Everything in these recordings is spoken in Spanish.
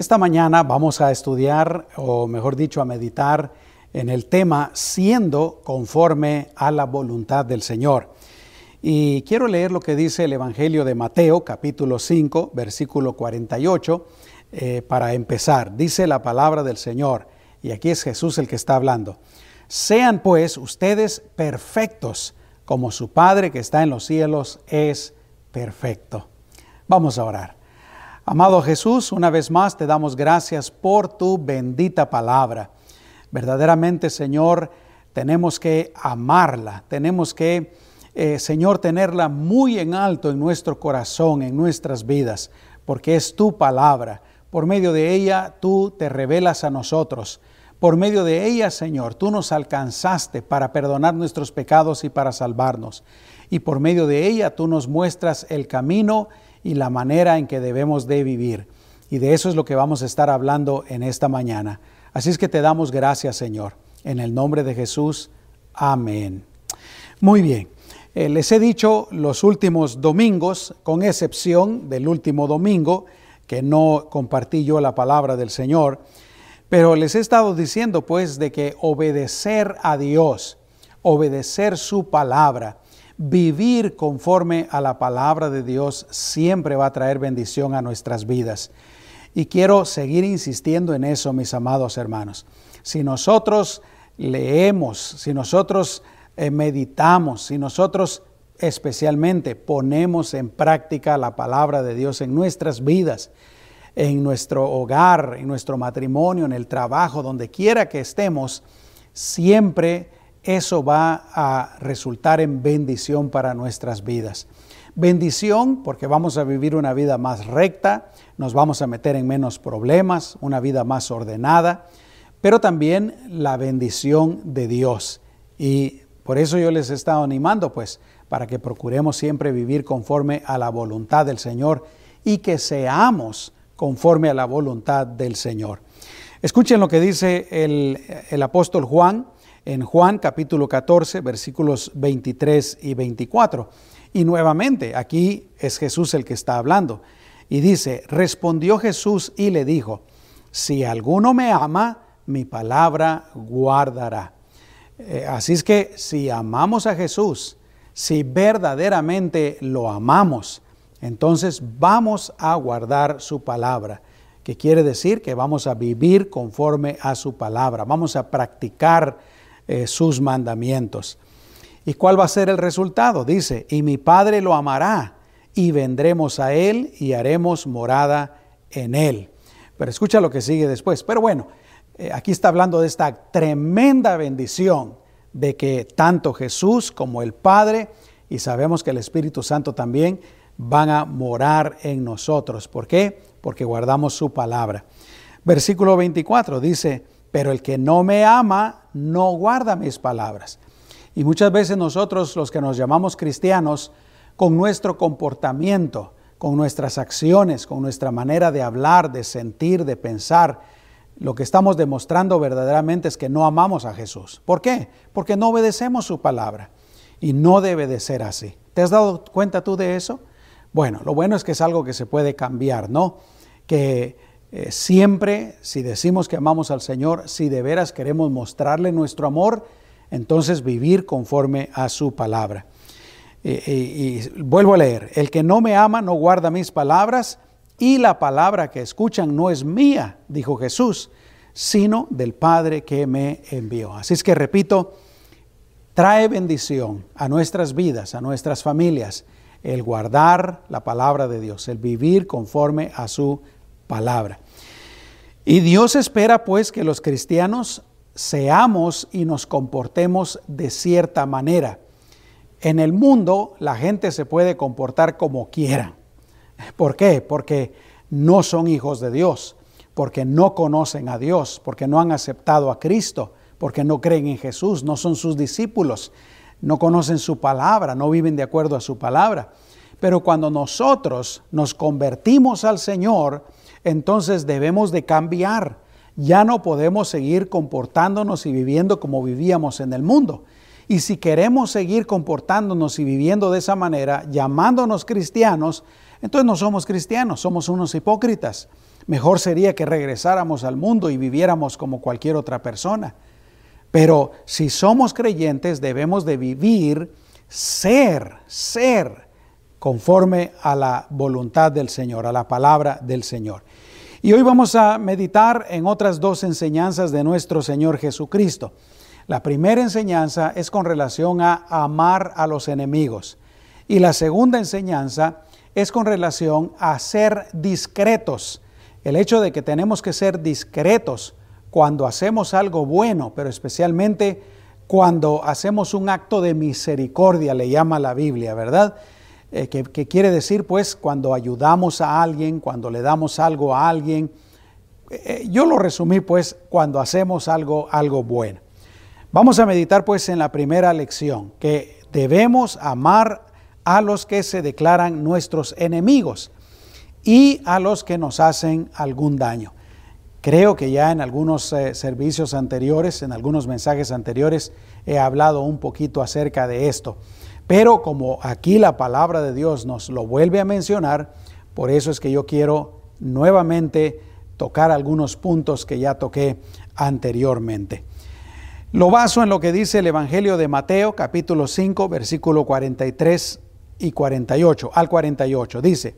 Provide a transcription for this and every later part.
Esta mañana vamos a estudiar, o mejor dicho, a meditar en el tema siendo conforme a la voluntad del Señor. Y quiero leer lo que dice el Evangelio de Mateo, capítulo 5, versículo 48, eh, para empezar. Dice la palabra del Señor, y aquí es Jesús el que está hablando. Sean pues ustedes perfectos, como su Padre que está en los cielos es perfecto. Vamos a orar. Amado Jesús, una vez más te damos gracias por tu bendita palabra. Verdaderamente, Señor, tenemos que amarla, tenemos que, eh, Señor, tenerla muy en alto en nuestro corazón, en nuestras vidas, porque es tu palabra. Por medio de ella tú te revelas a nosotros. Por medio de ella, Señor, tú nos alcanzaste para perdonar nuestros pecados y para salvarnos. Y por medio de ella tú nos muestras el camino y la manera en que debemos de vivir. Y de eso es lo que vamos a estar hablando en esta mañana. Así es que te damos gracias, Señor. En el nombre de Jesús. Amén. Muy bien. Eh, les he dicho los últimos domingos, con excepción del último domingo, que no compartí yo la palabra del Señor, pero les he estado diciendo pues de que obedecer a Dios, obedecer su palabra, vivir conforme a la palabra de Dios siempre va a traer bendición a nuestras vidas. Y quiero seguir insistiendo en eso, mis amados hermanos. Si nosotros leemos, si nosotros eh, meditamos, si nosotros especialmente ponemos en práctica la palabra de Dios en nuestras vidas, en nuestro hogar, en nuestro matrimonio, en el trabajo, donde quiera que estemos, siempre eso va a resultar en bendición para nuestras vidas. Bendición porque vamos a vivir una vida más recta, nos vamos a meter en menos problemas, una vida más ordenada, pero también la bendición de Dios. Y por eso yo les he estado animando, pues, para que procuremos siempre vivir conforme a la voluntad del Señor y que seamos conforme a la voluntad del Señor. Escuchen lo que dice el, el apóstol Juan en Juan capítulo 14, versículos 23 y 24. Y nuevamente, aquí es Jesús el que está hablando. Y dice, respondió Jesús y le dijo, si alguno me ama, mi palabra guardará. Eh, así es que si amamos a Jesús, si verdaderamente lo amamos, entonces vamos a guardar su palabra, que quiere decir que vamos a vivir conforme a su palabra, vamos a practicar eh, sus mandamientos. ¿Y cuál va a ser el resultado? Dice, y mi Padre lo amará, y vendremos a Él y haremos morada en Él. Pero escucha lo que sigue después. Pero bueno, eh, aquí está hablando de esta tremenda bendición de que tanto Jesús como el Padre, y sabemos que el Espíritu Santo también, van a morar en nosotros. ¿Por qué? Porque guardamos su palabra. Versículo 24 dice, pero el que no me ama no guarda mis palabras. Y muchas veces nosotros, los que nos llamamos cristianos, con nuestro comportamiento, con nuestras acciones, con nuestra manera de hablar, de sentir, de pensar, lo que estamos demostrando verdaderamente es que no amamos a Jesús. ¿Por qué? Porque no obedecemos su palabra. Y no debe de ser así. ¿Te has dado cuenta tú de eso? Bueno, lo bueno es que es algo que se puede cambiar, ¿no? Que eh, siempre, si decimos que amamos al Señor, si de veras queremos mostrarle nuestro amor, entonces vivir conforme a su palabra. y vuelvo a leer, el que no me ama no guarda mis palabras y la palabra que escuchan no es mía, dijo Jesús, sino del Padre que me envió. Así es que repito, trae bendición a nuestras vidas, a nuestras familias, el guardar la palabra de Dios, el vivir conforme a su palabra. Y Dios espera pues que los cristianos seamos y nos comportemos de cierta manera. En el mundo la gente se puede comportar como quiera. ¿Por qué? Porque no son hijos de Dios, porque no conocen a Dios, porque no han aceptado a Cristo, porque no creen en Jesús, no son sus discípulos, no conocen su palabra, no viven de acuerdo a su palabra. Pero cuando nosotros nos convertimos al Señor, entonces debemos de cambiar. Ya no podemos seguir comportándonos y viviendo como vivíamos en el mundo. Y si queremos seguir comportándonos y viviendo de esa manera, llamándonos cristianos, entonces no somos cristianos, somos unos hipócritas. mejor sería que regresáramos al mundo y viviéramos como cualquier otra persona. Pero si somos creyentes debemos de vivir, ser, ser conforme a la voluntad del Señor, a la palabra del Señor. Y hoy vamos a meditar en otras dos enseñanzas de nuestro Señor Jesucristo. La primera enseñanza es con relación a amar a los enemigos. Y la segunda enseñanza es con relación a ser discretos. El hecho de que tenemos que ser discretos cuando hacemos algo bueno, pero especialmente cuando hacemos un acto de misericordia, le llama la Biblia, ¿verdad? Eh, que, quiere decir pues cuando ayudamos a alguien, cuando le damos algo a alguien. Eh, eh, yo lo resumí pues cuando hacemos algo, algo bueno. Vamos a meditar pues en la primera lección, que debemos amar a los que se declaran nuestros enemigos y a los que nos hacen algún daño. Creo que ya en algunos servicios anteriores, en algunos mensajes anteriores, he hablado un poquito acerca de esto. Pero como aquí la palabra de Dios nos lo vuelve a mencionar, por eso es que yo quiero nuevamente tocar algunos puntos que ya toqué anteriormente. Lo baso en lo que dice el Evangelio de Mateo, capítulo 5, versículo 43 y 48, al 48. Dice,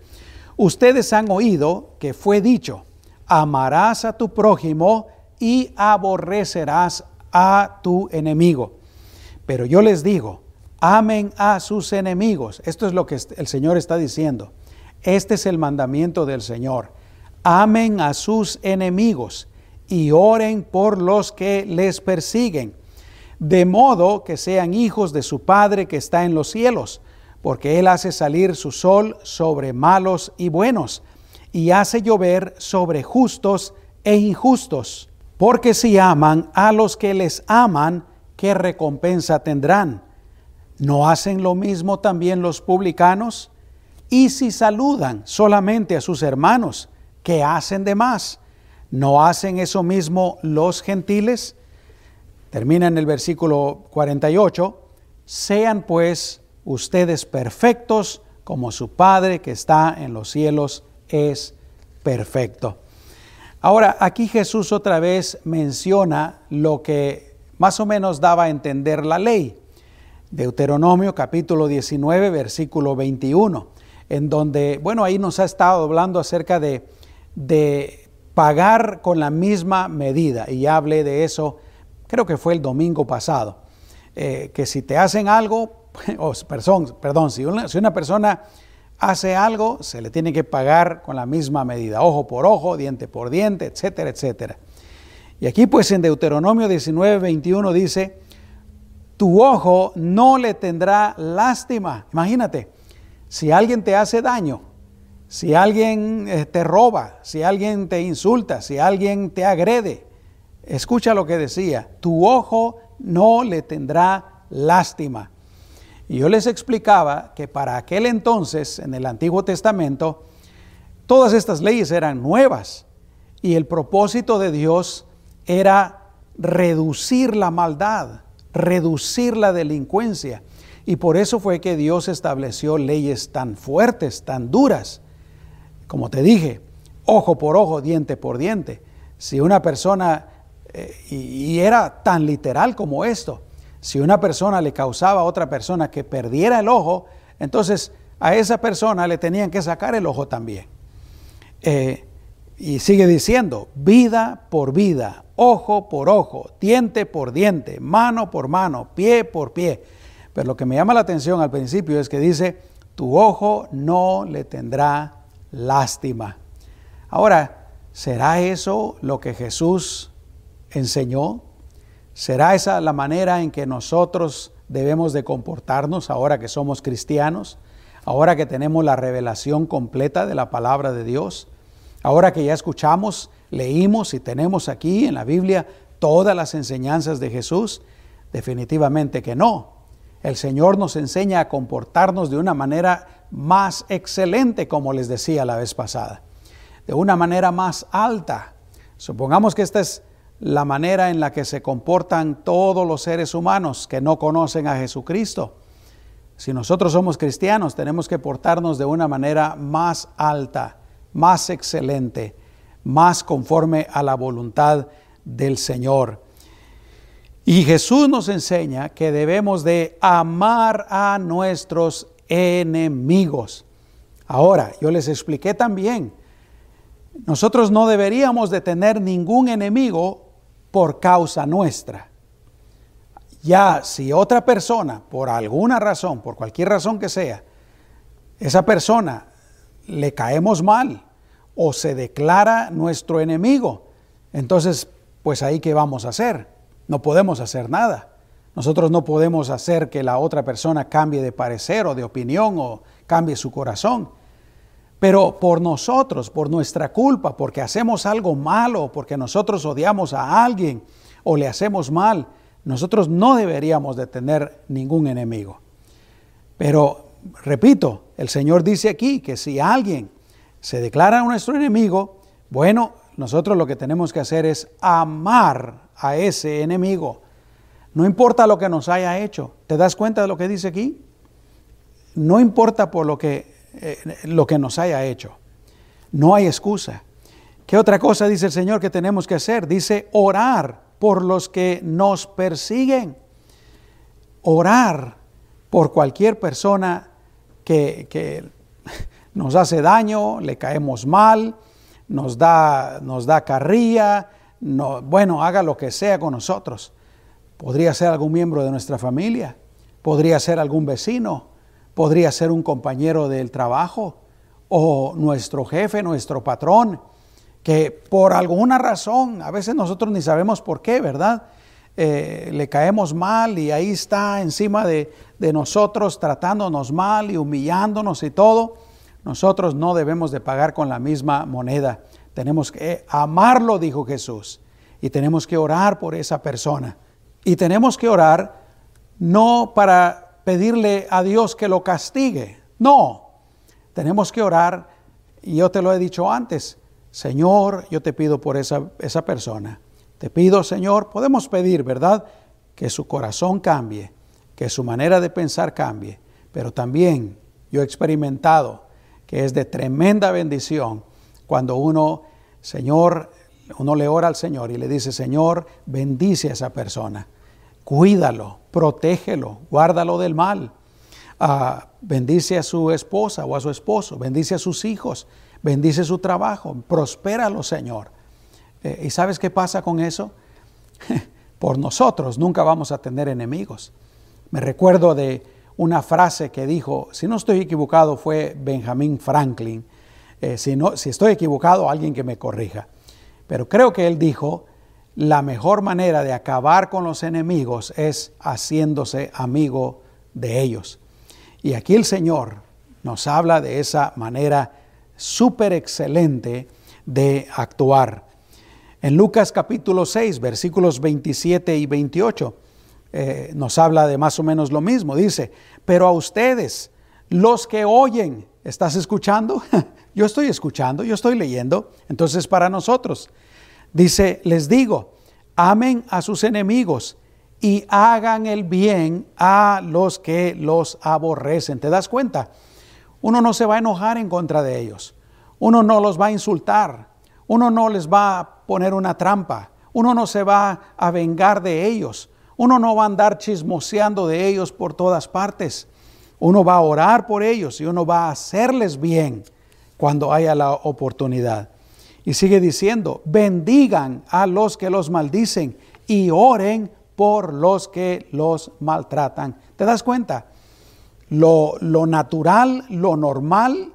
ustedes han oído que fue dicho, amarás a tu prójimo y aborrecerás a tu enemigo. Pero yo les digo, amen a sus enemigos. Esto es lo que el Señor está diciendo. Este es el mandamiento del Señor. Amen a sus enemigos y oren por los que les persiguen, de modo que sean hijos de su Padre que está en los cielos porque Él hace salir su sol sobre malos y buenos, y hace llover sobre justos e injustos. Porque si aman a los que les aman, ¿qué recompensa tendrán? ¿No hacen lo mismo también los publicanos? Y si saludan solamente a sus hermanos, ¿qué hacen de más? ¿No hacen eso mismo los gentiles? Termina en el versículo 48. Sean pues ustedes perfectos como su Padre que está en los cielos es perfecto. Ahora, aquí Jesús otra vez menciona lo que más o menos daba a entender la ley. Deuteronomio capítulo 19, versículo 21, en donde, bueno, ahí nos ha estado hablando acerca de, de pagar con la misma medida, y ya hablé de eso, creo que fue el domingo pasado, eh, que si te hacen algo, perdón, perdón si, una, si una persona hace algo, se le tiene que pagar con la misma medida, ojo por ojo, diente por diente, etcétera, etcétera. Y aquí pues en Deuteronomio 19, 21 dice, tu ojo no le tendrá lástima. Imagínate, si alguien te hace daño, si alguien eh, te roba, si alguien te insulta, si alguien te agrede, escucha lo que decía, tu ojo no le tendrá lástima. Y yo les explicaba que para aquel entonces, en el Antiguo Testamento, todas estas leyes eran nuevas y el propósito de Dios era reducir la maldad, reducir la delincuencia. Y por eso fue que Dios estableció leyes tan fuertes, tan duras. Como te dije, ojo por ojo, diente por diente. Si una persona, eh, y era tan literal como esto, si una persona le causaba a otra persona que perdiera el ojo, entonces a esa persona le tenían que sacar el ojo también. Eh, y sigue diciendo, vida por vida, ojo por ojo, diente por diente, mano por mano, pie por pie. Pero lo que me llama la atención al principio es que dice, tu ojo no le tendrá lástima. Ahora, ¿será eso lo que Jesús enseñó? ¿Será esa la manera en que nosotros debemos de comportarnos ahora que somos cristianos? Ahora que tenemos la revelación completa de la palabra de Dios? Ahora que ya escuchamos, leímos y tenemos aquí en la Biblia todas las enseñanzas de Jesús? Definitivamente que no. El Señor nos enseña a comportarnos de una manera más excelente, como les decía la vez pasada, de una manera más alta. Supongamos que esta es la manera en la que se comportan todos los seres humanos que no conocen a Jesucristo. Si nosotros somos cristianos, tenemos que portarnos de una manera más alta, más excelente, más conforme a la voluntad del Señor. Y Jesús nos enseña que debemos de amar a nuestros enemigos. Ahora, yo les expliqué también, nosotros no deberíamos de tener ningún enemigo por causa nuestra. Ya si otra persona, por alguna razón, por cualquier razón que sea, esa persona le caemos mal o se declara nuestro enemigo, entonces, pues ahí qué vamos a hacer? No podemos hacer nada. Nosotros no podemos hacer que la otra persona cambie de parecer o de opinión o cambie su corazón. Pero por nosotros, por nuestra culpa, porque hacemos algo malo, porque nosotros odiamos a alguien o le hacemos mal, nosotros no deberíamos de tener ningún enemigo. Pero, repito, el Señor dice aquí que si alguien se declara nuestro enemigo, bueno, nosotros lo que tenemos que hacer es amar a ese enemigo. No importa lo que nos haya hecho. ¿Te das cuenta de lo que dice aquí? No importa por lo que, eh, lo que nos haya hecho. No hay excusa. ¿Qué otra cosa dice el Señor que tenemos que hacer? Dice orar por los que nos persiguen. Orar por cualquier persona que, nos hace daño, le caemos mal, nos da, nos da carrilla, no, bueno, haga lo que sea con nosotros. Podría ser algún miembro de nuestra familia, podría ser algún vecino, podría ser un compañero del trabajo o nuestro jefe, nuestro patrón, que por alguna razón, a veces nosotros ni sabemos por qué, ¿verdad? Eh, le caemos mal y ahí está encima de, de nosotros tratándonos mal y humillándonos y todo. Nosotros no debemos de pagar con la misma moneda. Tenemos que amarlo, dijo Jesús, y tenemos que orar por esa persona. Y tenemos que orar no para pedirle a Dios que lo castigue, no. Tenemos que orar, y yo te lo he dicho antes, Señor, yo te pido por esa, esa persona te pido, Señor, podemos pedir, ¿verdad? Que su corazón cambie, que su manera de pensar cambie, pero también yo he experimentado es de tremenda bendición cuando uno, Señor, uno le ora al Señor y le dice, Señor, bendice a esa persona, cuídalo, protégelo, guárdalo del mal. Ah, bendice a su esposa o a su esposo, bendice a sus hijos, bendice su trabajo, prospéralo, Señor. Eh, ¿Y sabes qué pasa con eso? Por nosotros nunca vamos a tener enemigos. Me recuerdo de una frase que dijo, si no estoy equivocado, fue Benjamin Franklin. Eh, si, no, si estoy equivocado, alguien que me corrija. Pero creo que él dijo, la mejor manera de acabar con los enemigos es haciéndose amigo de ellos. Y aquí el Señor nos habla de esa manera súper excelente de actuar. En Lucas capítulo 6, versículos 27 y 28, eh, nos habla de más o menos lo mismo. Dice, pero a ustedes, los que oyen, ¿estás escuchando? yo estoy escuchando, yo estoy leyendo. Entonces para nosotros, dice, les digo, amen a sus enemigos y hagan el bien a los que los aborrecen. ¿Te das cuenta? Uno no se va a enojar en contra de ellos. Uno no los va a insultar. Uno no les va a poner una trampa. Uno no se va a vengar de ellos. Uno no va a andar chismoseando de ellos por todas partes. Uno va a orar por ellos y uno va a hacerles bien cuando haya la oportunidad. Y sigue diciendo, bendigan a los que los maldicen y oren por los que los maltratan. ¿Te das cuenta? Lo, lo natural, lo normal,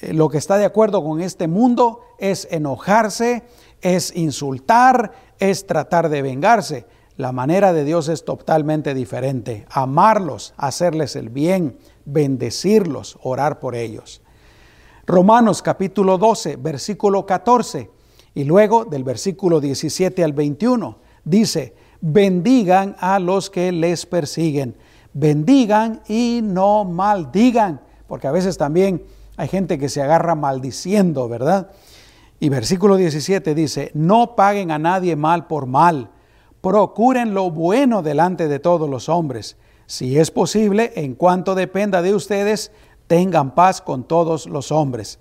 eh, lo que está de acuerdo con este mundo es enojarse, es insultar, es tratar de vengarse. La manera de Dios es totalmente diferente. Amarlos, hacerles el bien, bendecirlos, orar por ellos. Romanos capítulo 12, versículo 14 y luego del versículo 17 al 21 dice, bendigan a los que les persiguen, bendigan y no maldigan, porque a veces también hay gente que se agarra maldiciendo, ¿verdad? Y versículo 17 dice, no paguen a nadie mal por mal, procuren lo bueno delante de todos los hombres. Si es posible, en cuanto dependa de ustedes, tengan paz con todos los hombres.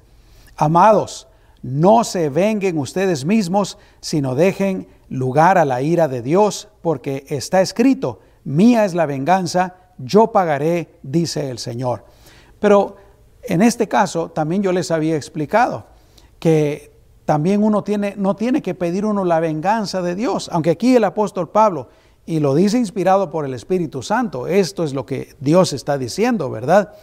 Amados, no se venguen ustedes mismos, sino dejen lugar a la ira de Dios, porque está escrito, mía es la venganza, yo pagaré, dice el Señor. Pero en este caso también yo les había explicado que también uno tiene, no tiene que pedir uno la venganza de Dios, aunque aquí el apóstol Pablo, y lo dice inspirado por el Espíritu Santo, esto es lo que Dios está diciendo, ¿verdad?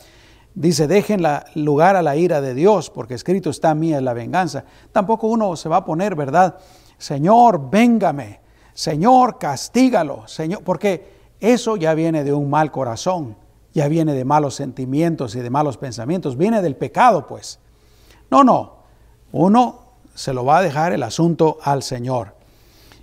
Dice, dejen la, lugar a la ira de Dios, porque escrito está mía la venganza. Tampoco uno se va a poner, ¿verdad? Señor, véngame. Señor, castígalo. Señor, porque eso ya viene de un mal corazón, ya viene de malos sentimientos y de malos pensamientos, viene del pecado, pues. No, no. Uno se lo va a dejar el asunto al Señor.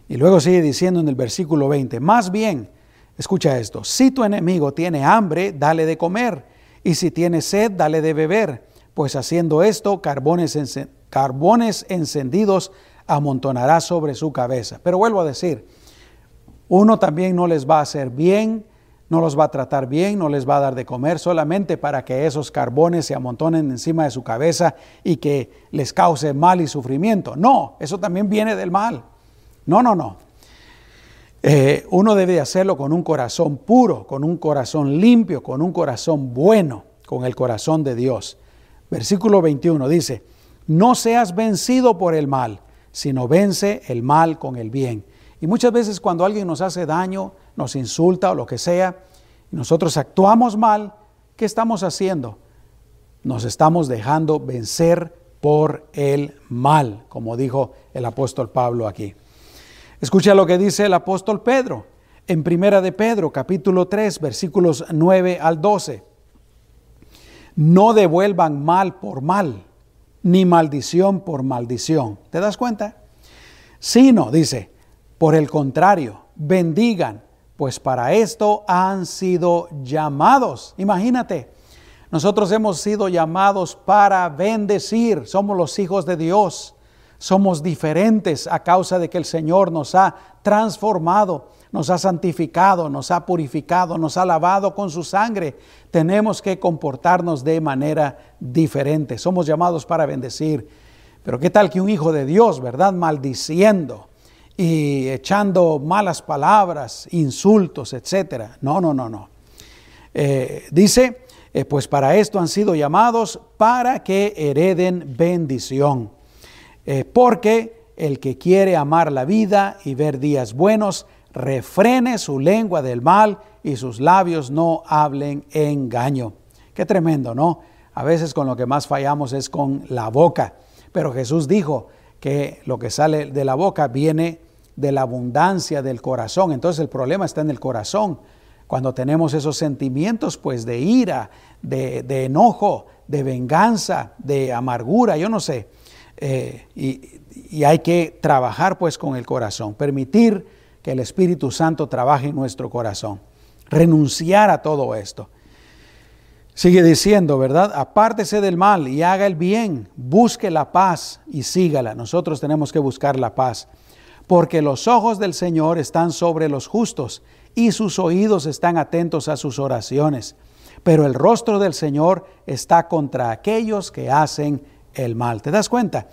Y luego sigue diciendo en el versículo 20, más bien, escucha esto, si tu enemigo tiene hambre, dale de comer y si tiene sed, dale de beber, pues haciendo esto, carbones, carbones encendidos amontonará sobre su cabeza. Pero vuelvo a decir, uno también no les va a hacer bien, no los va a tratar bien, no les va a dar de comer solamente para que esos carbones se amontonen encima de su cabeza y que les cause mal y sufrimiento. No, eso también viene del mal. No, no, no. Eh, uno debe hacerlo con un corazón puro, con un corazón limpio, con un corazón bueno, con el corazón de Dios. Versículo 21 dice, no seas vencido por el mal, sino vence el mal con el bien. Y muchas veces cuando alguien nos hace daño, nos insulta o lo que sea, y nosotros actuamos mal, ¿qué estamos haciendo? Nos estamos dejando vencer por el mal, como dijo el apóstol Pablo aquí. Escucha lo que dice el apóstol Pedro en Primera de Pedro, capítulo 3, versículos 9 al 12. No devuelvan mal por mal, ni maldición por maldición. ¿Te das cuenta? Sino, dice, por el contrario, bendigan, pues para esto han sido llamados. Imagínate, nosotros hemos sido llamados para bendecir, somos los hijos de Dios. Somos diferentes a causa de que el Señor nos ha transformado, nos ha santificado, nos ha purificado, nos ha lavado con su sangre. Tenemos que comportarnos de manera diferente. Somos llamados para bendecir. Pero qué tal que un hijo de Dios, ¿verdad? Maldiciendo y echando malas palabras, insultos, etcétera. No, no, no, no. Eh, dice, eh, pues para esto han sido llamados para que hereden bendición. Eh, porque el que quiere amar la vida y ver días buenos, refrene su lengua del mal y sus labios no hablen engaño. Qué tremendo, ¿no? A veces con lo que más fallamos es con la boca. Pero Jesús dijo que lo que sale de la boca viene de la abundancia del corazón. Entonces el problema está en el corazón. Cuando tenemos esos sentimientos, pues de ira, de, de enojo, de venganza, de amargura, yo no sé, eh, y, hay que trabajar pues con el corazón, permitir que el Espíritu Santo trabaje en nuestro corazón, renunciar a todo esto. Sigue diciendo, ¿verdad? Apártese del mal y haga el bien, busque la paz y sígala. Nosotros tenemos que buscar la paz, porque los ojos del Señor están sobre los justos y sus oídos están atentos a sus oraciones. Pero el rostro del Señor está contra aquellos que hacen el mal. ¿Te das cuenta?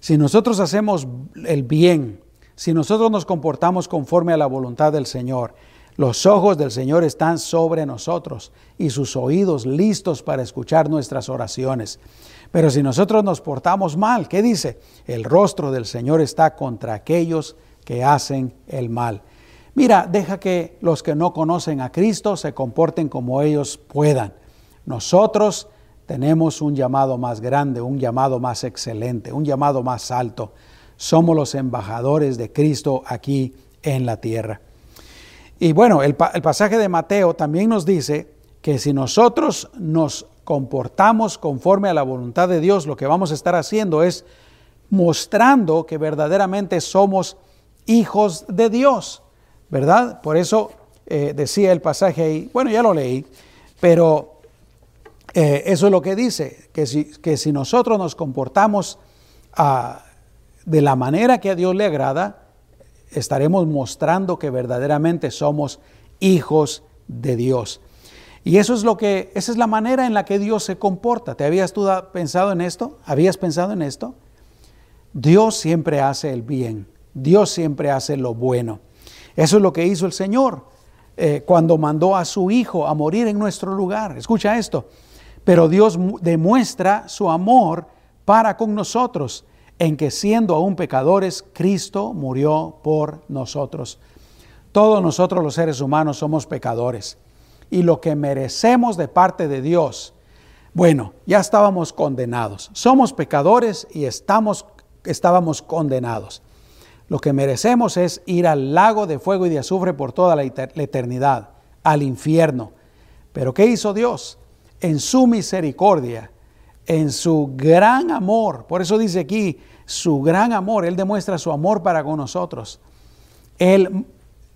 Si nosotros hacemos el bien, si nosotros nos comportamos conforme a la voluntad del Señor, los ojos del Señor están sobre nosotros y sus oídos listos para escuchar nuestras oraciones. Pero si nosotros nos portamos mal, ¿qué dice? El rostro del Señor está contra aquellos que hacen el mal. Mira, deja que los que no conocen a Cristo se comporten como ellos puedan. Nosotros tenemos un llamado más grande, un llamado más excelente, un llamado más alto. Somos los embajadores de Cristo aquí en la tierra. Y bueno, el, pasaje de Mateo también nos dice que si nosotros nos comportamos conforme a la voluntad de Dios, lo que vamos a estar haciendo es mostrando que verdaderamente somos hijos de Dios, ¿verdad? Por eso eh, decía el pasaje ahí, bueno, ya lo leí, pero eh, eso es lo que dice, que si, que si nosotros nos comportamos ah, de la manera que a Dios le agrada, estaremos mostrando que verdaderamente somos hijos de Dios. Y eso es lo que, esa es la manera en la que Dios se comporta. ¿Te habías pensado en esto? ¿Habías pensado en esto? Dios siempre hace el bien, Dios siempre hace lo bueno. Eso es lo que hizo el Señor eh, cuando mandó a su Hijo a morir en nuestro lugar. Escucha esto. Pero Dios demuestra su amor para con nosotros, en que siendo aún pecadores, Cristo murió por nosotros. Todos nosotros los seres humanos somos pecadores. Y lo que merecemos de parte de Dios, bueno, ya estábamos condenados. Somos pecadores y estamos, estábamos condenados. Lo que merecemos es ir al lago de fuego y de azufre por toda la eternidad, al infierno. Pero ¿qué hizo Dios? En su misericordia, en su gran amor, por eso dice aquí, su gran amor, Él demuestra su amor para con nosotros. Él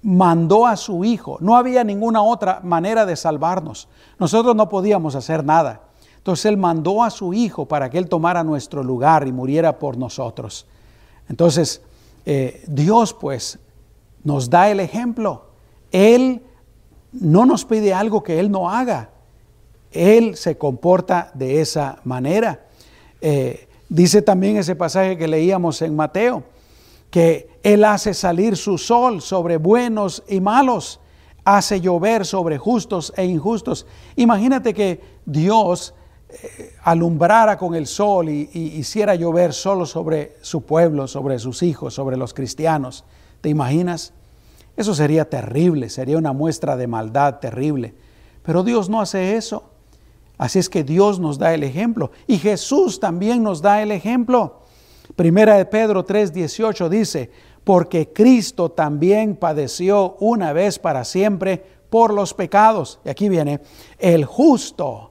mandó a su Hijo, no había ninguna otra manera de salvarnos. Nosotros no podíamos hacer nada. Entonces Él mandó a su Hijo para que Él tomara nuestro lugar y muriera por nosotros. Entonces, eh, Dios pues nos da el ejemplo. Él no nos pide algo que Él no haga. Él se comporta de esa manera. Eh, dice también ese pasaje que leíamos en Mateo, que Él hace salir su sol sobre buenos y malos, hace llover sobre justos e injustos. Imagínate que Dios eh, alumbrara con el sol y, hiciera llover solo sobre su pueblo, sobre sus hijos, sobre los cristianos. ¿Te imaginas? Eso sería terrible, sería una muestra de maldad terrible. Pero Dios no hace eso. Así es que Dios nos da el ejemplo y Jesús también nos da el ejemplo. Primera de Pedro 3:18 dice, porque Cristo también padeció una vez para siempre por los pecados. Y aquí viene, el justo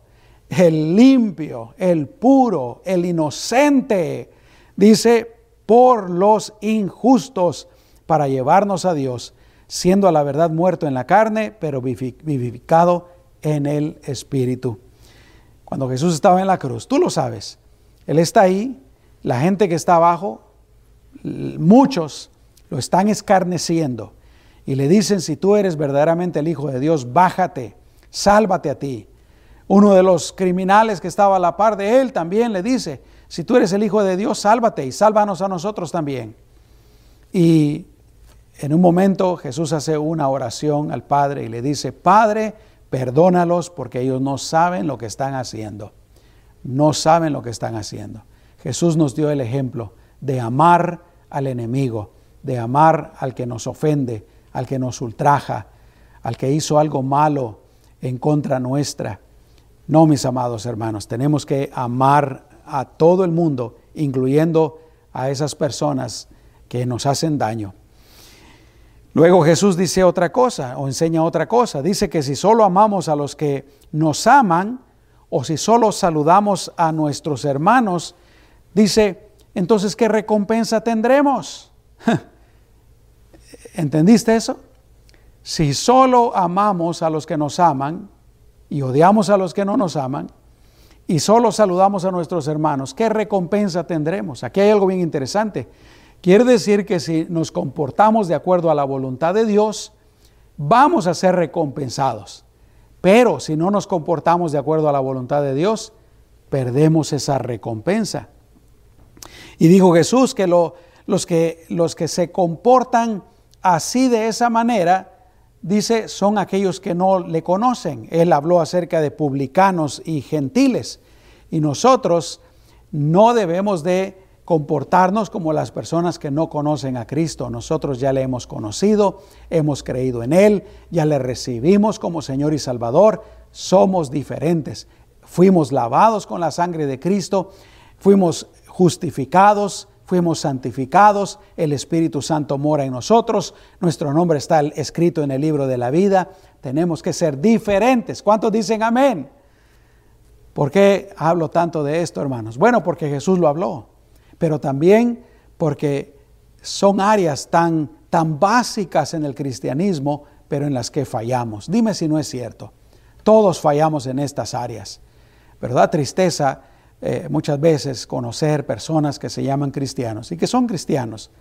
el limpio, el puro, el inocente, dice, por los injustos, para llevarnos a Dios, siendo a la verdad muerto en la carne, pero vivificado en el Espíritu. Cuando Jesús estaba en la cruz, tú lo sabes, Él está ahí, la gente que está abajo, muchos lo están escarneciendo y le dicen, si tú eres verdaderamente el Hijo de Dios, bájate, sálvate a ti. Uno de los criminales que estaba a la par de él también le dice, si tú eres el Hijo de Dios, sálvate y sálvanos a nosotros también. Y en un momento Jesús hace una oración al Padre y le dice, Padre, perdónalos porque ellos no saben lo que están haciendo. No saben lo que están haciendo. Jesús nos dio el ejemplo de amar al enemigo, de amar al que nos ofende, al que nos ultraja, al que hizo algo malo en contra nuestra. No, mis amados hermanos, tenemos que amar a todo el mundo, incluyendo a esas personas que nos hacen daño. Luego Jesús dice otra cosa o enseña otra cosa. Dice que si solo amamos a los que nos aman o si solo saludamos a nuestros hermanos, dice, entonces ¿qué recompensa tendremos? ¿Entendiste eso? Si solo amamos a los que nos aman, y odiamos a los que no nos aman y solo saludamos a nuestros hermanos, ¿qué recompensa tendremos? Aquí hay algo bien interesante. Quiere decir que si nos comportamos de acuerdo a la voluntad de Dios, vamos a ser recompensados. Pero si no nos comportamos de acuerdo a la voluntad de Dios, perdemos esa recompensa. Y dijo Jesús que, los, que los que se comportan así de esa manera, dice, son aquellos que no le conocen. Él habló acerca de publicanos y gentiles. Y nosotros no debemos de comportarnos como las personas que no conocen a Cristo. Nosotros ya le hemos conocido, hemos creído en Él, ya le recibimos como Señor y Salvador. Somos diferentes. Fuimos lavados con la sangre de Cristo, fuimos justificados, fuimos santificados, el Espíritu Santo mora en nosotros, nuestro nombre está escrito en el libro de la vida, tenemos que ser diferentes. ¿Cuántos dicen amén? ¿Por qué hablo tanto de esto, hermanos? Bueno, porque Jesús lo habló, pero también porque son áreas tan, tan básicas en el cristianismo, pero en las que fallamos. Dime si no es cierto. Todos fallamos en estas áreas. ¿Verdad? Tristeza eh, muchas veces conocer personas que se llaman cristianos y que son cristianos,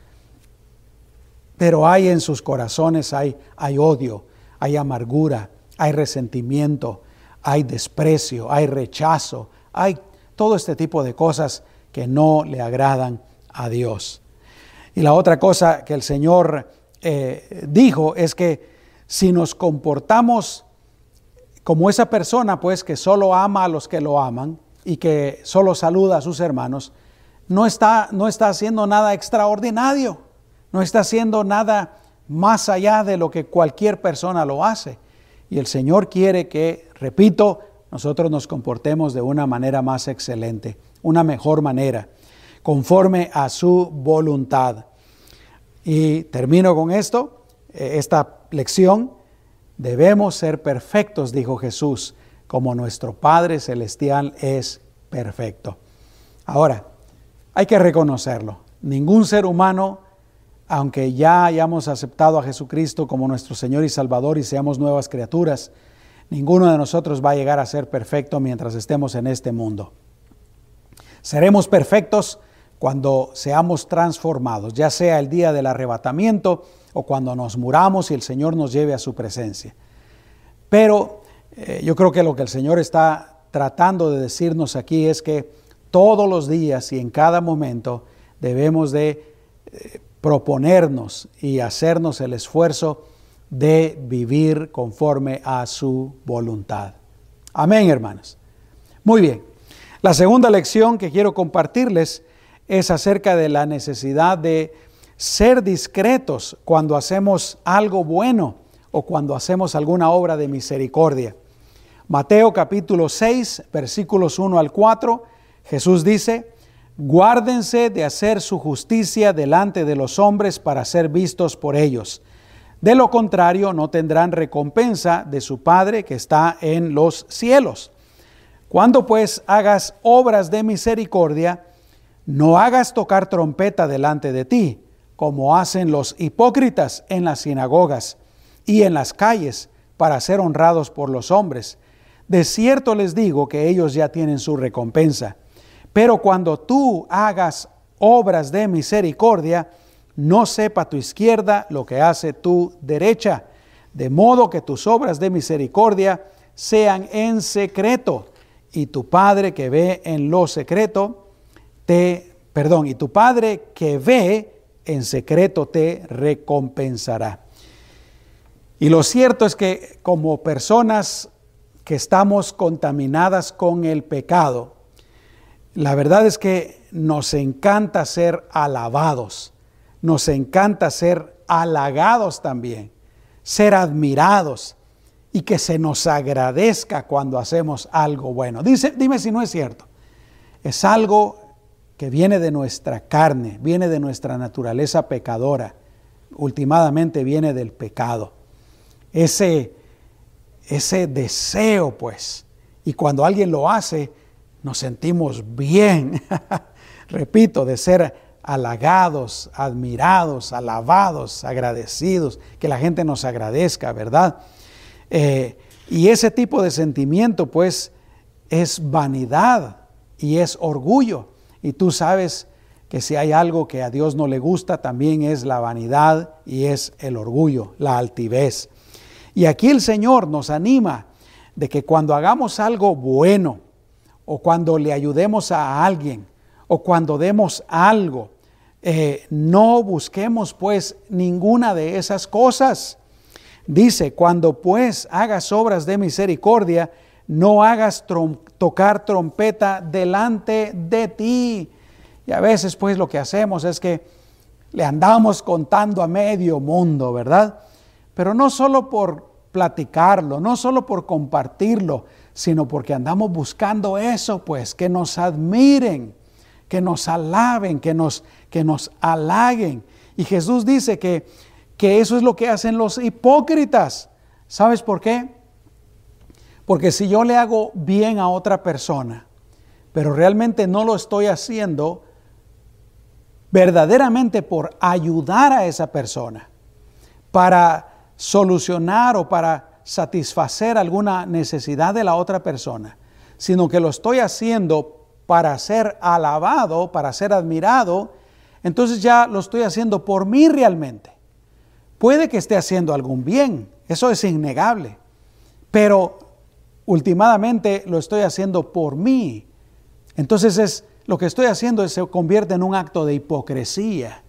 pero hay en sus corazones, hay, hay odio, hay amargura, hay resentimiento, hay desprecio, hay rechazo, hay todo este tipo de cosas que no le agradan a Dios. Y la otra cosa que el Señor eh, dijo es que si nos comportamos como esa persona, pues que solo ama a los que lo aman y que solo saluda a sus hermanos, no está, no está haciendo nada extraordinario, no está haciendo nada más allá de lo que cualquier persona lo hace. Y el Señor quiere que, repito, nosotros nos comportemos de una manera más excelente, una mejor manera, conforme a su voluntad. Y termino con esto, eh, esta lección. Debemos ser perfectos, dijo Jesús, como nuestro Padre Celestial es perfecto. Ahora, hay que reconocerlo. Ningún ser humano, aunque ya hayamos aceptado a Jesucristo como nuestro Señor y Salvador y seamos nuevas criaturas, ninguno de nosotros va a llegar a ser perfecto mientras estemos en este mundo. Seremos perfectos cuando seamos transformados, ya sea el día del arrebatamiento o cuando nos muramos y el Señor nos lleve a su presencia. Pero eh, yo creo que lo que el Señor está tratando de decirnos aquí es que todos los días y en cada momento debemos de eh, proponernos y hacernos el esfuerzo de vivir conforme a su voluntad. Amén, hermanos. Muy bien. La segunda lección que quiero compartirles es acerca de la necesidad de ser discretos cuando hacemos algo bueno o cuando hacemos alguna obra de misericordia. Mateo capítulo 6, versículos 1 al 4, Jesús dice, guárdense de hacer su justicia delante de los hombres para ser vistos por ellos. De lo contrario, no tendrán recompensa de su Padre que está en los cielos. Cuando pues hagas obras de misericordia, no hagas tocar trompeta delante de ti, como hacen los hipócritas en las sinagogas y en las calles, para ser honrados por los hombres. De cierto les digo que ellos ya tienen su recompensa. Pero cuando tú hagas obras de misericordia, no sepa tu izquierda lo que hace tu derecha, de modo que tus obras de misericordia sean en secreto, y tu Padre que ve en lo secreto, te, perdón, y tu Padre que ve en secreto te recompensará. Y lo cierto es que como personas que estamos contaminadas con el pecado, la verdad es que nos encanta ser alabados, nos encanta ser halagados también, ser admirados y que se nos agradezca cuando hacemos algo bueno. Dice, dime si no es cierto. Es algo que viene de nuestra carne, viene de nuestra naturaleza pecadora, últimamente viene del pecado. Ese, ese deseo, pues, y cuando alguien lo hace, nos sentimos bien, repito, de ser halagados, admirados, alabados, agradecidos, que la gente nos agradezca, ¿verdad? Eh, y ese tipo de sentimiento, pues, es vanidad y es orgullo. Y tú sabes que si hay algo que a Dios no le gusta, también es la vanidad y es el orgullo, la altivez. Y aquí el Señor nos anima de que cuando hagamos algo bueno, o cuando le ayudemos a alguien, o cuando demos algo, eh, no busquemos pues ninguna de esas cosas. Dice, cuando pues hagas obras de misericordia, no hagas tocar trompeta delante de ti. Y a veces pues lo que hacemos es que le andamos contando a medio mundo, ¿verdad? Pero no solo por platicarlo, no solo por compartirlo, sino porque andamos buscando eso, pues, que nos admiren, que nos alaben, que nos, que nos halaguen. Y Jesús dice que, que eso es lo que hacen los hipócritas. ¿Sabes por qué? Porque si yo le hago bien a otra persona, pero realmente no lo estoy haciendo verdaderamente por ayudar a esa persona, para solucionar o para satisfacer alguna necesidad de la otra persona, sino que lo estoy haciendo para ser alabado, para ser admirado, entonces ya lo estoy haciendo por mí realmente. Puede que esté haciendo algún bien, eso es innegable, pero últimamente lo estoy haciendo por mí. Entonces es lo que estoy haciendo se convierte en un acto de hipocresía.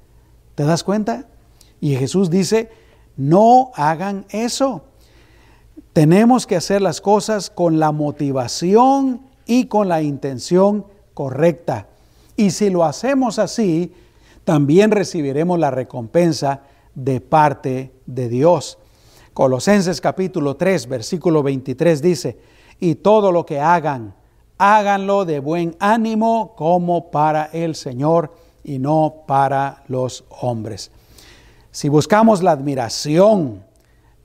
¿Te das cuenta? Y Jesús dice, no hagan eso. Tenemos que hacer las cosas con la motivación y con la intención correcta. Y si lo hacemos así, también recibiremos la recompensa de parte de Dios. Colosenses capítulo 3, versículo 23 dice, y todo lo que hagan, háganlo de buen ánimo como para el Señor y no para los hombres. Si buscamos la admiración,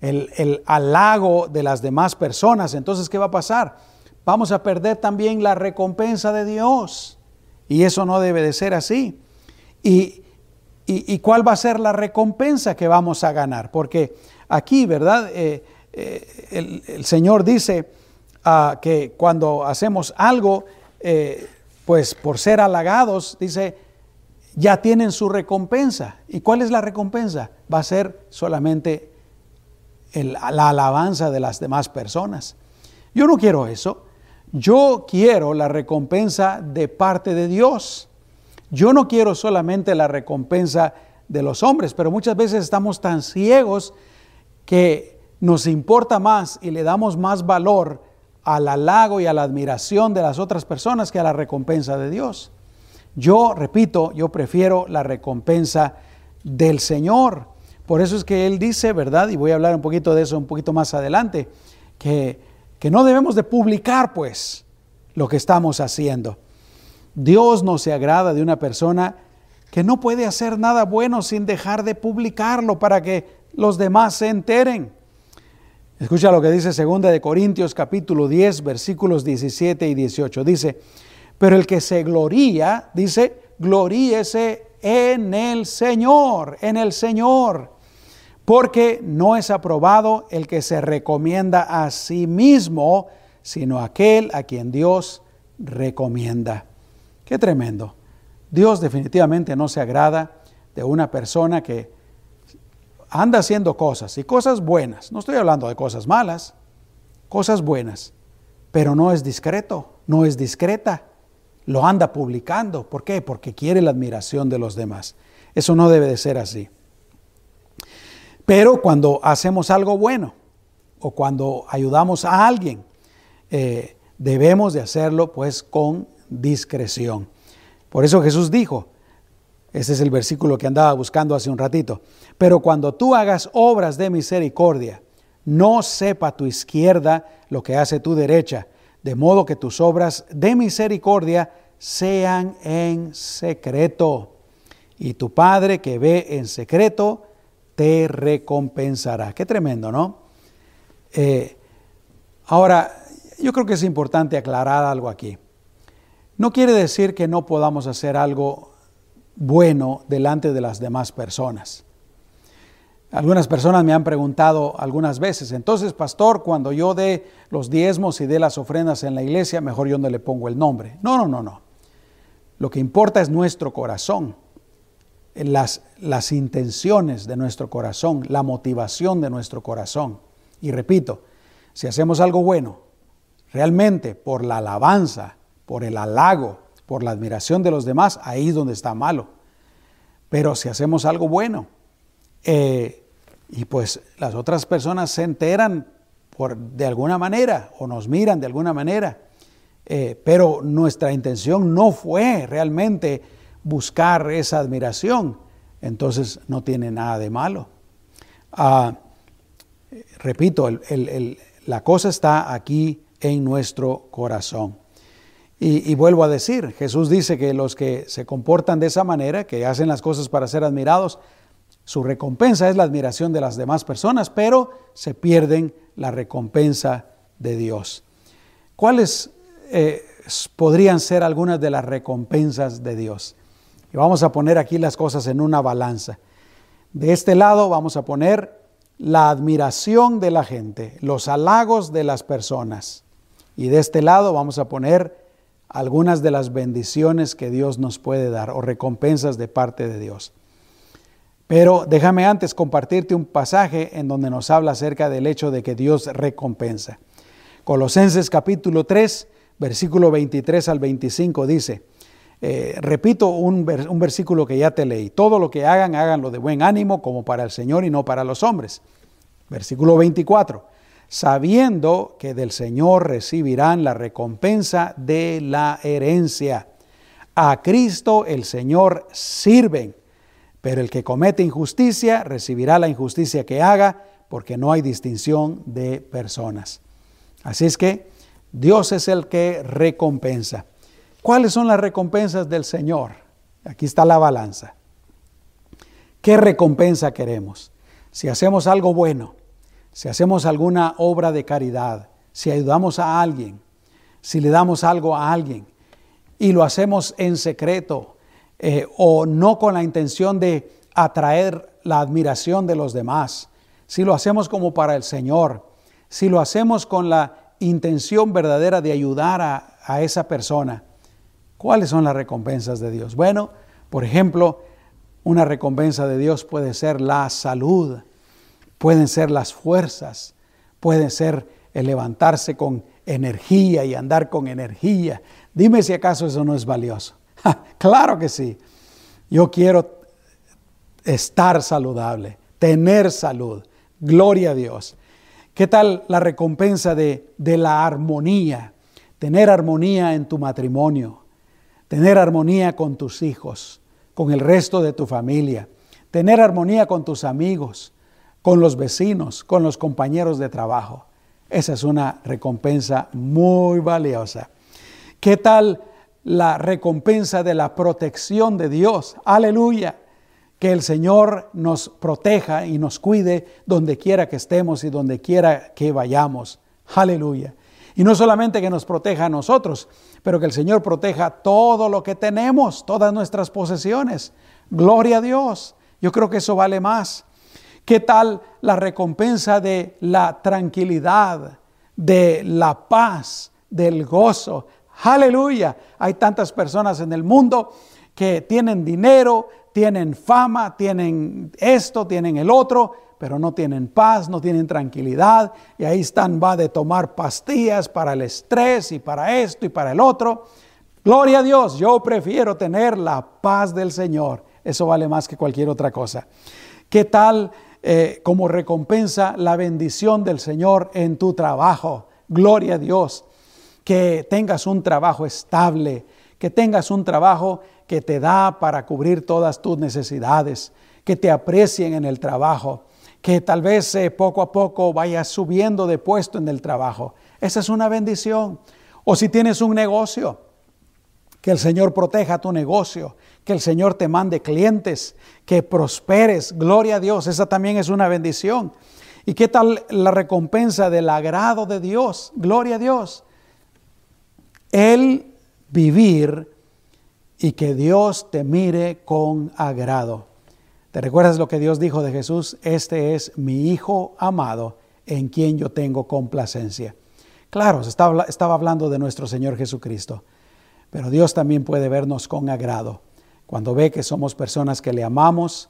el, el, halago de las demás personas, entonces ¿qué va a pasar? Vamos a perder también la recompensa de Dios. Y eso no debe de ser así. Y, y, cuál va a ser la recompensa que vamos a ganar? Porque aquí, ¿verdad? Eh, eh, el, Señor dice uh, que cuando hacemos algo, eh, pues por ser halagados, dice, ya tienen su recompensa. ¿Y cuál es la recompensa? Va a ser solamente la alabanza de las demás personas. Yo no quiero eso. Yo quiero la recompensa de parte de Dios. Yo no quiero solamente la recompensa de los hombres, pero muchas veces estamos tan ciegos que nos importa más y le damos más valor al halago y a la admiración de las otras personas que a la recompensa de Dios. Yo, repito, yo prefiero la recompensa del Señor. Por eso es que Él dice, ¿verdad? Y voy a hablar un poquito de eso un poquito más adelante, que, que no debemos de publicar pues lo que estamos haciendo. Dios no se agrada de una persona que no puede hacer nada bueno sin dejar de publicarlo para que los demás se enteren. Escucha lo que dice 2 de Corintios capítulo 10 versículos 17 y 18. Dice, pero el que se gloría, dice, gloríese en el Señor, en el Señor. Porque no es aprobado el que se recomienda a sí mismo, sino aquel a quien Dios recomienda. Qué tremendo. Dios definitivamente no se agrada de una persona que anda haciendo cosas y cosas buenas. No estoy hablando de cosas malas, cosas buenas, pero no es discreto, no es discreta lo anda publicando. ¿Por qué? Porque quiere la admiración de los demás. Eso no debe de ser así. Pero cuando hacemos algo bueno o cuando ayudamos a alguien, eh, debemos de hacerlo pues con discreción. Por eso Jesús dijo, ese es el versículo que andaba buscando hace un ratito, pero cuando tú hagas obras de misericordia, no sepa tu izquierda lo que hace tu derecha, de modo que tus obras de misericordia sean en secreto. Y tu Padre que ve en secreto, te recompensará. Qué tremendo, ¿no? Eh, ahora, yo creo que es importante aclarar algo aquí. No quiere decir que no podamos hacer algo bueno delante de las demás personas. Algunas personas me han preguntado algunas veces, entonces, pastor, cuando yo dé los diezmos y dé las ofrendas en la iglesia, mejor yo no le pongo el nombre. No, no, no, no. Lo que importa es nuestro corazón, las, las intenciones de nuestro corazón, la motivación de nuestro corazón. Y repito, si hacemos algo bueno, realmente por la alabanza, por el halago, por la admiración de los demás, ahí es donde está malo. Pero si hacemos algo bueno, eh, y pues las otras personas se enteran por, de alguna manera o nos miran de alguna manera. Eh, pero nuestra intención no fue realmente buscar esa admiración. Entonces no tiene nada de malo. Ah, repito, la cosa está aquí en nuestro corazón. Y, vuelvo a decir, Jesús dice que los que se comportan de esa manera, que hacen las cosas para ser admirados, su recompensa es la admiración de las demás personas, pero se pierden la recompensa de Dios. ¿Cuáles eh, podrían ser algunas de las recompensas de Dios? Y vamos a poner aquí las cosas en una balanza. De este lado vamos a poner la admiración de la gente, los halagos de las personas. Y de este lado vamos a poner algunas de las bendiciones que Dios nos puede dar o recompensas de parte de Dios. Pero déjame antes compartirte un pasaje en donde nos habla acerca del hecho de que Dios recompensa. Colosenses capítulo 3, versículo 23 al 25 dice, Eh, repito un, un versículo que ya te leí. Todo lo que hagan, háganlo de buen ánimo como para el Señor y no para los hombres. Versículo 24. Sabiendo que del Señor recibirán la recompensa de la herencia. A Cristo el Señor sirven, pero el que comete injusticia recibirá la injusticia que haga, porque no hay distinción de personas. Así es que Dios es el que recompensa. ¿Cuáles son las recompensas del Señor? Aquí está la balanza. ¿Qué recompensa queremos? Si hacemos algo bueno, si hacemos alguna obra de caridad, si ayudamos a alguien, si le damos algo a alguien y lo hacemos en secreto eh, o no con la intención de atraer la admiración de los demás, si lo hacemos como para el Señor, si lo hacemos con la intención verdadera de ayudar a, a esa persona, ¿cuáles son las recompensas de Dios? Bueno, por ejemplo, una recompensa de Dios puede ser la salud, pueden ser las fuerzas, puede ser el levantarse con energía y andar con energía. Dime si acaso eso no es valioso. claro que sí. Yo quiero estar saludable, tener salud. Gloria a Dios. ¿Qué tal la recompensa de, de la armonía? Tener armonía en tu matrimonio, tener armonía con tus hijos, con el resto de tu familia, tener armonía con tus amigos, con los vecinos, con los compañeros de trabajo. Esa es una recompensa muy valiosa. ¿Qué tal la recompensa de la protección de Dios? Aleluya que el Señor nos proteja y nos cuide donde quiera que estemos y donde quiera que vayamos. Aleluya. Y no solamente que nos proteja a nosotros, pero que el Señor proteja todo lo que tenemos, todas nuestras posesiones. Gloria a Dios. Yo creo que eso vale más. ¿Qué tal la recompensa de la tranquilidad, de la paz, del gozo? Aleluya. Hay tantas personas en el mundo que tienen dinero, tienen fama, tienen esto, tienen el otro, pero no tienen paz, no tienen tranquilidad, y ahí están, va de tomar pastillas para el estrés y para esto y para el otro. Gloria a Dios, yo prefiero tener la paz del Señor. Eso vale más que cualquier otra cosa. ¿Qué tal eh, como recompensa la bendición del Señor en tu trabajo? Gloria a Dios. Que tengas un trabajo estable, que tengas un trabajo que te da para cubrir todas tus necesidades, que te aprecien en el trabajo, que tal vez eh, poco a poco vayas subiendo de puesto en el trabajo. Esa es una bendición. O si tienes un negocio, que el Señor proteja tu negocio, que el Señor te mande clientes, que prosperes, gloria a Dios, esa también es una bendición. ¿Y qué tal la recompensa del agrado de Dios? Gloria a Dios. El vivir y que Dios te mire con agrado. ¿Te recuerdas lo que Dios dijo de Jesús? Este es mi Hijo amado en quien yo tengo complacencia. Claro, estaba, estaba hablando de nuestro Señor Jesucristo, pero Dios también puede vernos con agrado cuando ve que somos personas que le amamos,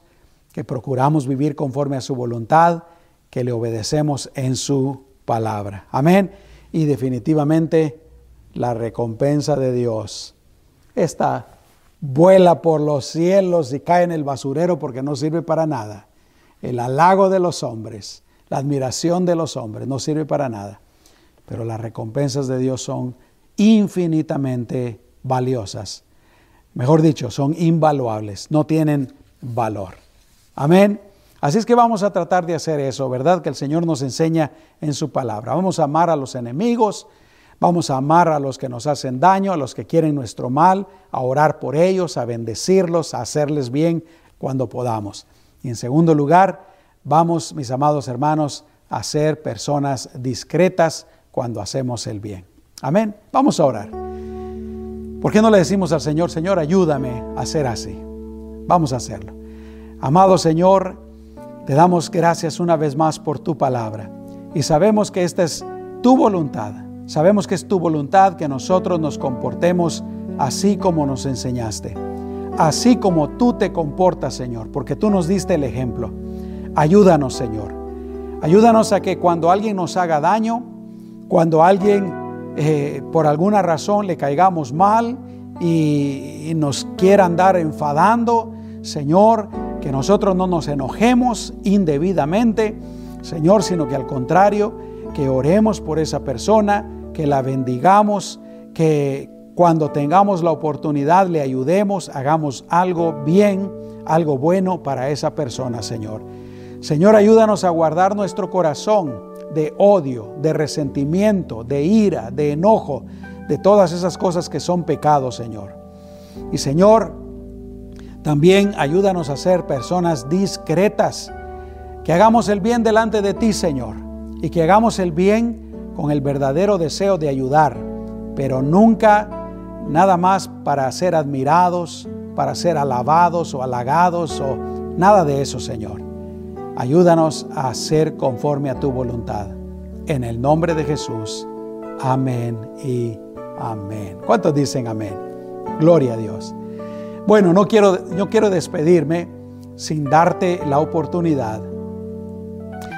que procuramos vivir conforme a su voluntad, que le obedecemos en su palabra. Amén. Y definitivamente la recompensa de Dios está vuela por los cielos y cae en el basurero porque no sirve para nada. El halago de los hombres, la admiración de los hombres, no sirve para nada. Pero las recompensas de Dios son infinitamente valiosas. Mejor dicho, son invaluables, no tienen valor. Amén. Así es que vamos a tratar de hacer eso, ¿verdad? Que el Señor nos enseña en su palabra. Vamos a amar a los enemigos, Vamos a amar a los que nos hacen daño, a los que quieren nuestro mal, a orar por ellos, a bendecirlos, a hacerles bien cuando podamos. Y en segundo lugar, vamos, mis amados hermanos, a ser personas discretas cuando hacemos el bien. Amén. Vamos a orar. ¿Por qué no le decimos al Señor, Señor, ayúdame a ser así? Vamos a hacerlo. Amado Señor, te damos gracias una vez más por tu palabra y sabemos que esta es tu voluntad Sabemos que es tu voluntad que nosotros nos comportemos así como nos enseñaste, así como tú te comportas, Señor, porque tú nos diste el ejemplo. Ayúdanos, Señor. Ayúdanos a que cuando alguien nos haga daño, cuando alguien eh, por alguna razón le caigamos mal, y, nos quiera andar enfadando, Señor, que nosotros no nos enojemos indebidamente, Señor, sino que al contrario, que oremos por esa persona, que la bendigamos, que cuando tengamos la oportunidad le ayudemos, hagamos algo bien, algo bueno para esa persona, Señor. Señor, ayúdanos a guardar nuestro corazón de odio, de resentimiento, de ira, de enojo, de todas esas cosas que son pecados, Señor. Y Señor, también ayúdanos a ser personas discretas, que hagamos el bien delante de ti, Señor, y que hagamos el bien con el verdadero deseo de ayudar, pero nunca nada más para ser admirados, para ser alabados o halagados o nada de eso, Señor. Ayúdanos a ser conforme a tu voluntad. En el nombre de Jesús. Amén y amén. ¿Cuántos dicen amén? Gloria a Dios. Bueno, no quiero, no quiero despedirme sin darte la oportunidad.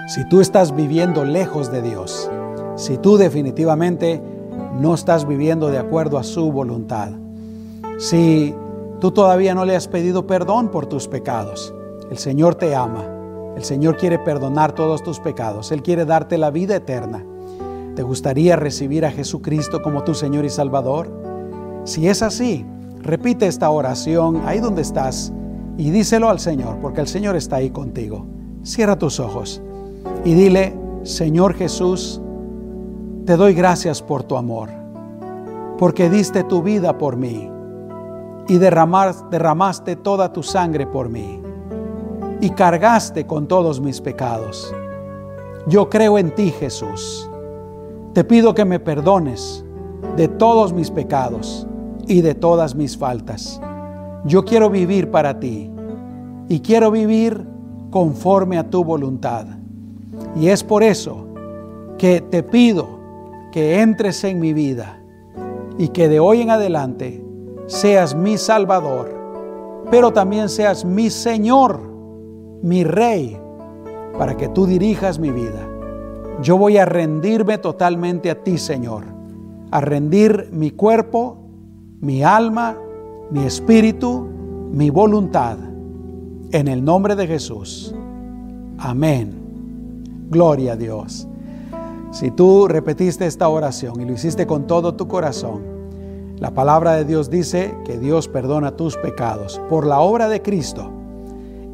Si tú estás viviendo lejos de Dios, si tú definitivamente no estás viviendo de acuerdo a su voluntad, si tú todavía no le has pedido perdón por tus pecados, el Señor te ama el Señor quiere perdonar todos tus pecados. Él quiere darte la vida eterna. ¿Te gustaría recibir a Jesucristo como tu Señor y Salvador? Si es así, repite esta oración ahí donde estás y díselo al Señor, porque el Señor está ahí contigo. Cierra tus ojos y dile, Señor Jesús, te doy gracias por tu amor, porque diste tu vida por mí y derramaste toda tu sangre por mí y cargaste con todos mis pecados. Yo creo en ti, Jesús. Te pido que me perdones de todos mis pecados y de todas mis faltas. Yo quiero vivir para ti y quiero vivir conforme a tu voluntad. Y es por eso que te pido que entres en mi vida y que de hoy en adelante seas mi Salvador, pero también seas mi Señor mi rey, para que tú dirijas mi vida. Yo voy a rendirme totalmente a ti, Señor, a rendir mi cuerpo, mi alma, mi espíritu, mi voluntad, en el nombre de Jesús. Amén. Gloria a Dios. Si tú repetiste esta oración y lo hiciste con todo tu corazón, la palabra de Dios dice que Dios perdona tus pecados por la obra de Cristo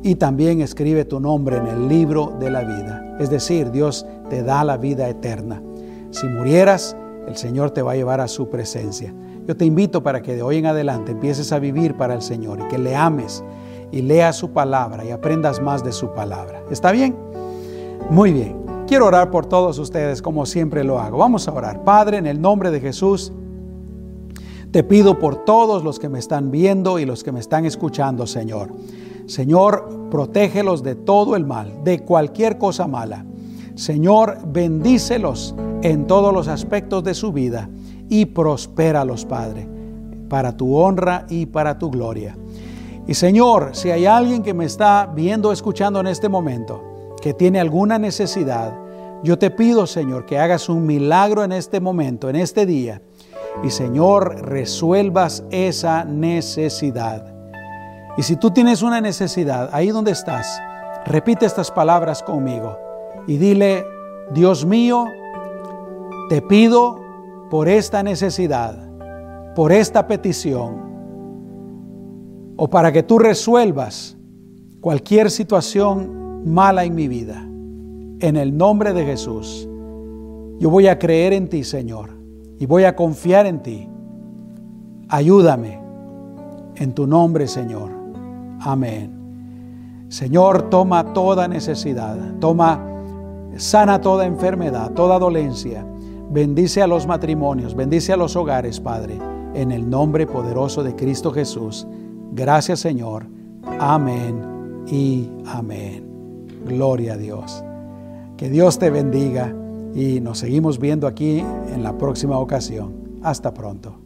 y también escribe tu nombre en el libro de la vida. Es decir, Dios te da la vida eterna. Si murieras, el Señor te va a llevar a su presencia. Yo te invito para que de hoy en adelante empieces a vivir para el Señor y que le ames y leas su palabra y aprendas más de su palabra. ¿Está bien? Muy bien. Quiero orar por todos ustedes como siempre lo hago. Vamos a orar. Padre, en el nombre de Jesús, te pido por todos los que me están viendo y los que me están escuchando, Señor. Señor, protégelos de todo el mal, de cualquier cosa mala. Señor, bendícelos en todos los aspectos de su vida y prospéralos, Padre, para tu honra y para tu gloria. Y Señor, si hay alguien que me está viendo, escuchando en este momento, que tiene alguna necesidad, yo te pido, Señor, que hagas un milagro en este momento, en este día. Y Señor, resuelvas esa necesidad. Y si tú tienes una necesidad, ahí donde estás, repite estas palabras conmigo y dile, Dios mío, te pido por esta necesidad, por esta petición, o para que tú resuelvas cualquier situación mala en mi vida. En el nombre de Jesús, yo voy a creer en ti, Señor, y voy a confiar en ti. Ayúdame en tu nombre, Señor. Amén. Señor, toma toda necesidad, toma, sana toda enfermedad, toda dolencia. Bendice a los matrimonios, bendice a los hogares, Padre, en el nombre poderoso de Cristo Jesús. Gracias, Señor. Amén y amén. Gloria a Dios. Que Dios te bendiga y nos seguimos viendo aquí en la próxima ocasión. Hasta pronto.